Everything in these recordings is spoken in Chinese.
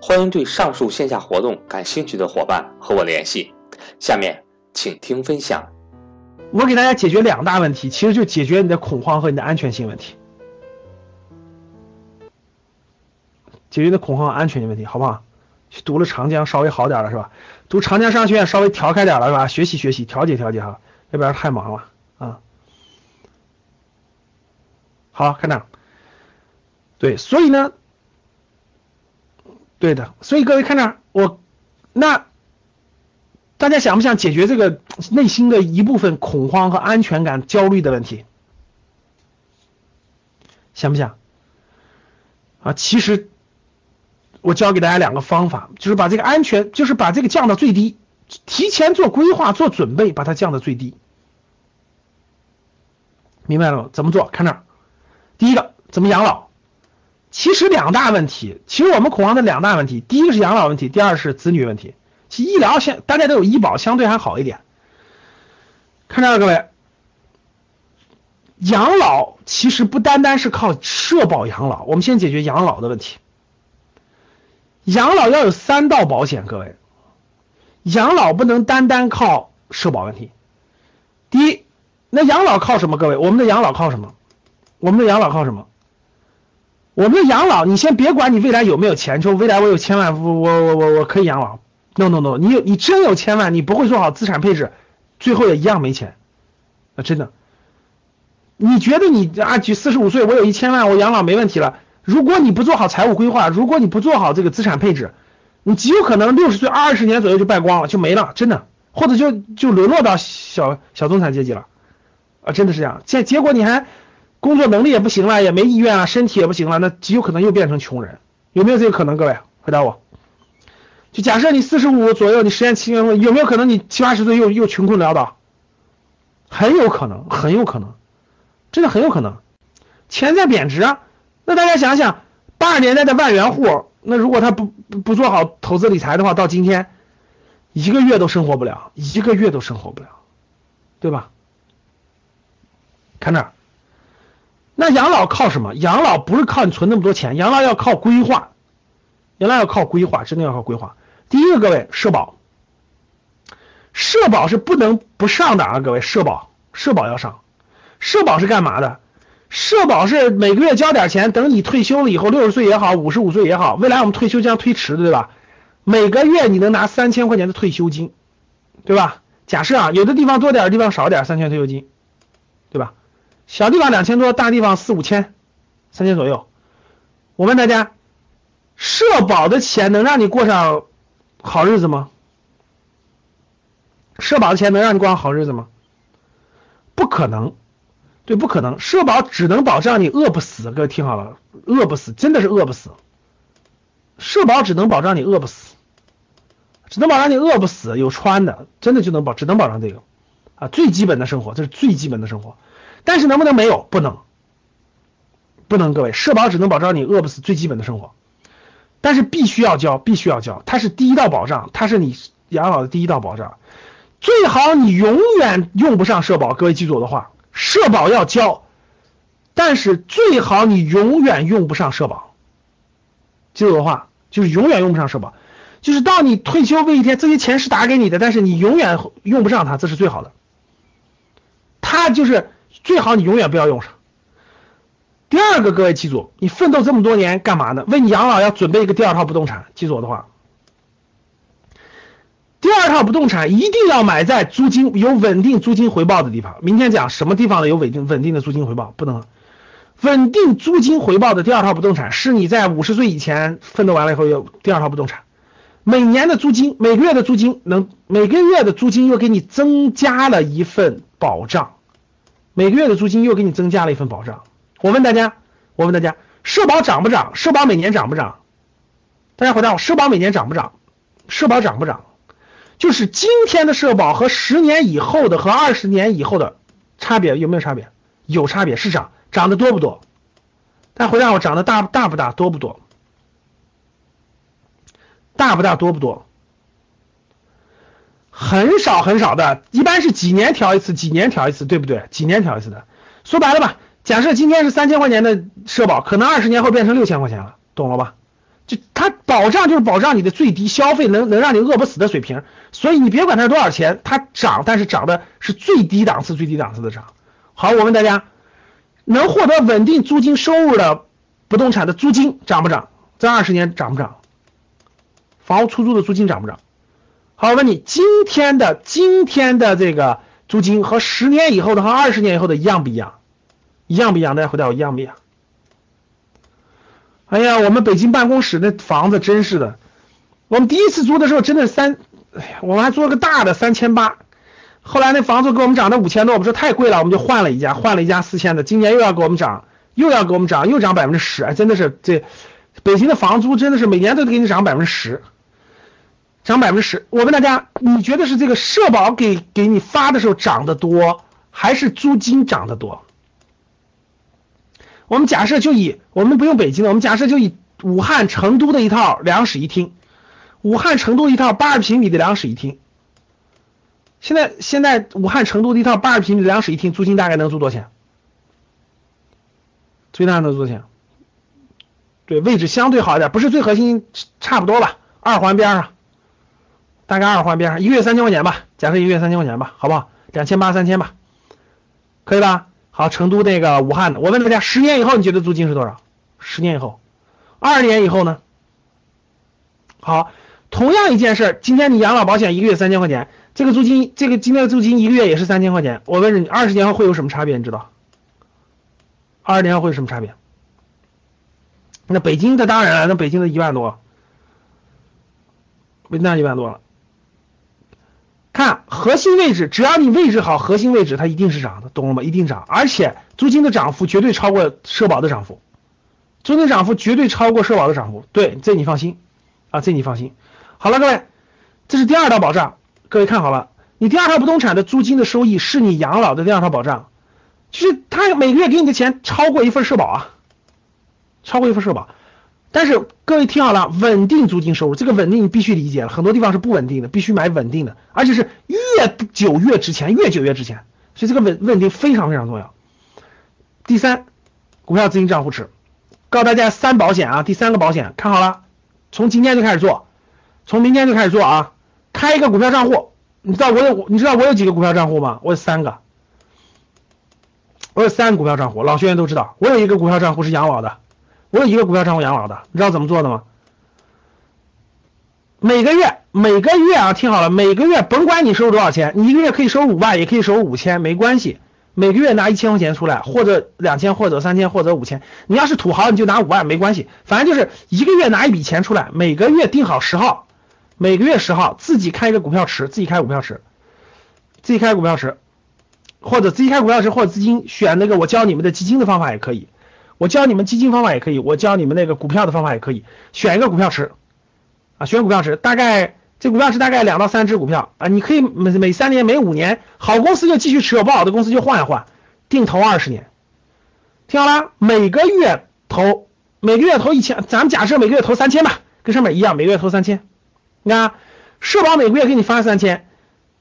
欢迎对上述线下活动感兴趣的伙伴和我联系。下面请听分享。我给大家解决两大问题，其实就解决你的恐慌和你的安全性问题，解决你的恐慌和安全性问题，好不好？去读了长江稍微好点了是吧？读长江商学院稍微调开点了是吧？学习学习，调节调节哈，要不然太忙了啊。好，看这，对，所以呢。对的，所以各位看这，我那大家想不想解决这个内心的一部分恐慌和安全感焦虑的问题？想不想？啊，其实我教给大家两个方法，就是把这个安全，就是把这个降到最低，提前做规划、做准备，把它降到最低。明白了吗？怎么做？看这，第一个怎么养老？其实两大问题，其实我们恐慌的两大问题，第一个是养老问题，第二是子女问题。其医疗相大家都有医保，相对还好一点。看这儿各位，养老其实不单单是靠社保养老，我们先解决养老的问题。养老要有三道保险，各位，养老不能单单靠社保问题。第一，那养老靠什么？各位，我们的养老靠什么？我们的养老靠什么？我们的养老，你先别管你未来有没有钱，说未来我有千万，我我我我可以养老。No No No，你有你真有千万，你不会做好资产配置，最后也一样没钱。啊，真的。你觉得你啊，几四十五岁，我有一千万，我养老没问题了。如果你不做好财务规划，如果你不做好这个资产配置，你极有可能六十岁二十年左右就败光了，就没了，真的，或者就就沦落到小小中产阶级了。啊，真的是这样。结结果你还。工作能力也不行了，也没意愿啊，身体也不行了，那极有可能又变成穷人，有没有这个可能？各位回答我。就假设你四十五左右，你实验期间有没有可能你七八十岁又又穷困潦倒？很有可能，很有可能，真的很有可能。钱在贬值啊，那大家想想，八十年代的万元户，那如果他不不做好投资理财的话，到今天一个月都生活不了，一个月都生活不了，对吧？看这儿。那养老靠什么？养老不是靠你存那么多钱，养老要靠规划，养老要靠规划，真的要靠规划。第一个，各位社保，社保是不能不上的啊，各位社保，社保要上。社保是干嘛的？社保是每个月交点钱，等你退休了以后，六十岁也好，五十五岁也好，未来我们退休将推迟，对吧？每个月你能拿三千块钱的退休金，对吧？假设啊，有的地方多点，地方少点，三千退休金，对吧？小地方两千多，大地方四五千，三千左右。我问大家，社保的钱能让你过上好日子吗？社保的钱能让你过上好日子吗？不可能，对，不可能。社保只能保障你饿不死，各位听好了，饿不死，真的是饿不死。社保只能保障你饿不死，只能保障你饿不死，有穿的，真的就能保，只能保障这个啊，最基本的生活，这是最基本的生活。但是能不能没有？不能，不能。各位，社保只能保障你饿不死最基本的生活，但是必须要交，必须要交，它是第一道保障，它是你养老的第一道保障。最好你永远用不上社保，各位记住我的话，社保要交，但是最好你永远用不上社保。记住我的话，就是永远用不上社保，就是到你退休那一天，这些钱是打给你的，但是你永远用不上它，这是最好的。它就是。最好你永远不要用上。第二个，各位记住，你奋斗这么多年干嘛呢？为你养老要准备一个第二套不动产。记住我的话。第二套不动产一定要买在租金有稳定租金回报的地方。明天讲什么地方的有稳定稳定的租金回报，不能稳定租金回报的第二套不动产是你在五十岁以前奋斗完了以后有第二套不动产，每年的租金每个月的租金能每个月的租金又给你增加了一份保障，每个月的租金又给你增加了一份保障。我问大家，我问大家，社保涨不涨？社保每年涨不涨？大家回答我，社保每年涨不涨？社保涨不涨？就是今天的社保和十年以后的和二十年以后的差别有没有差别？有差别，是涨，涨得多不多？大家回答我，涨得大大不大，多不多？大不大，多不多？很少很少的，一般是几年调一次，几年调一次，对不对？几年调一次的。说白了吧，假设今天是三千块钱的社保，可能二十年后变成六千块钱了，懂了吧？就它保障就是保障你的最低消费能能让你饿不死的水平，所以你别管它是多少钱，它涨，但是涨的是最低档次、最低档次的涨。好，我问大家，能获得稳定租金收入的不动产的租金涨不涨？这二十年涨不涨？房屋出租的租金涨不涨？好，我问你，今天的今天的这个租金和十年以后的和二十年以后的一样不一样？一样不一样？大家回答我一样不一样？哎呀，我们北京办公室那房子真是的，我们第一次租的时候真的三，哎呀，我们还租了个大的三千八，后来那房子给我们涨到五千多，我们说太贵了，我们就换了一家，换了一家四千的，今年又要给我们涨，又要给我们涨，又涨百分之十，哎，真的是这北京的房租真的是每年都给你涨百分之十，涨百分之十。我问大家，你觉得是这个社保给给你发的时候涨得多，还是租金涨得多？我们假设就以我们不用北京的，我们假设就以武汉、成都的一套两室一厅，武汉、成都一套八十平米的两室一厅。现在现在武汉、成都的一套八十平米的两室一厅，租金大概能租多少钱？最大能租多少钱？对，位置相对好一点，不是最核心，差不多吧，二环边上，大概二环边上，一个月三千块钱吧，假设一个月三千块钱吧，好不好？两千八三千吧，可以吧？好，成都那个武汉的，我问大家，十年以后你觉得租金是多少？十年以后，二十年以后呢？好，同样一件事，今天你养老保险一个月三千块钱，这个租金，这个今天的租金一个月也是三千块钱。我问你，二十年后会有什么差别？你知道？二十年后会有什么差别？那北京的当然了，那北京的一万多，北京一万多了。看核心位置，只要你位置好，核心位置它一定是涨的，懂了吗？一定涨，而且租金的涨幅绝对超过社保的涨幅，租金涨幅绝对超过社保的涨幅，对，这你放心。啊，这你放心。好了，各位，这是第二道保障，各位看好了，你第二套不动产的租金的收益是你养老的第二套保障，就是他每个月给你的钱超过一份社保啊，超过一份社保。但是各位听好了，稳定租金收入，这个稳定你必须理解了，很多地方是不稳定的，必须买稳定的，而且是越久越值钱，越久越值钱，所以这个稳稳定非常非常重要。第三，股票资金账户池，告诉大家三保险啊，第三个保险看好了，从今天就开始做，从明天就开始做啊，开一个股票账户，你知道我有你知道我有几个股票账户吗？我有三个，我有三个股票账户，老学员都知道，我有一个股票账户是养老的。我有一个股票账户养老的，你知道怎么做的吗？每个月每个月啊，听好了，每个月甭管你收入多少钱，你一个月可以收五万，也可以收五千，没关系。每个月拿一千块钱出来，或者两千，或者三千，或者五千。你要是土豪，你就拿五万，没关系。反正就是一个月拿一笔钱出来，每个月定好十号，每个月十号自己开一个股票池，自己开股票池，自己开股票池，或者自己开股票池，或者资金选那个我教你们的基金的方法也可以。我教你们基金方法也可以，我教你们那个股票的方法也可以。选一个股票池，啊，选股票池，大概这股票池大概两到三只股票啊，你可以每每三年、每五年，好公司就继续持有，不好的公司就换一换，定投二十年。听好了，每个月投，每个月投一千，咱们假设每个月投三千吧，跟上面一样，每个月投三千。你看，社保每个月给你发三千，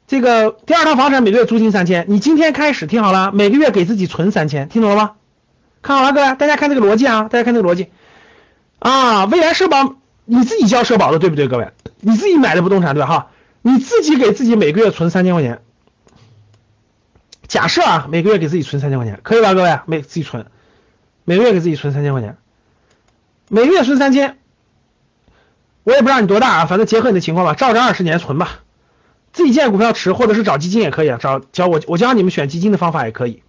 这个第二套房产每个月租金三千，你今天开始听好了，每个月给自己存三千，听懂了吗？看好了，各位，大家看这个逻辑啊，大家看这个逻辑啊，未来社保你自己交社保的，对不对？各位，你自己买的不动产对吧？哈，你自己给自己每个月存三千块钱，假设啊，每个月给自己存三千块钱，可以吧？各位，每自己存，每个月给自己存三千块钱，每个月存三千，我也不知道你多大啊，反正结合你的情况吧，照着二十年存吧，自己建股票池，或者是找基金也可以啊，找教我我教你们选基金的方法也可以。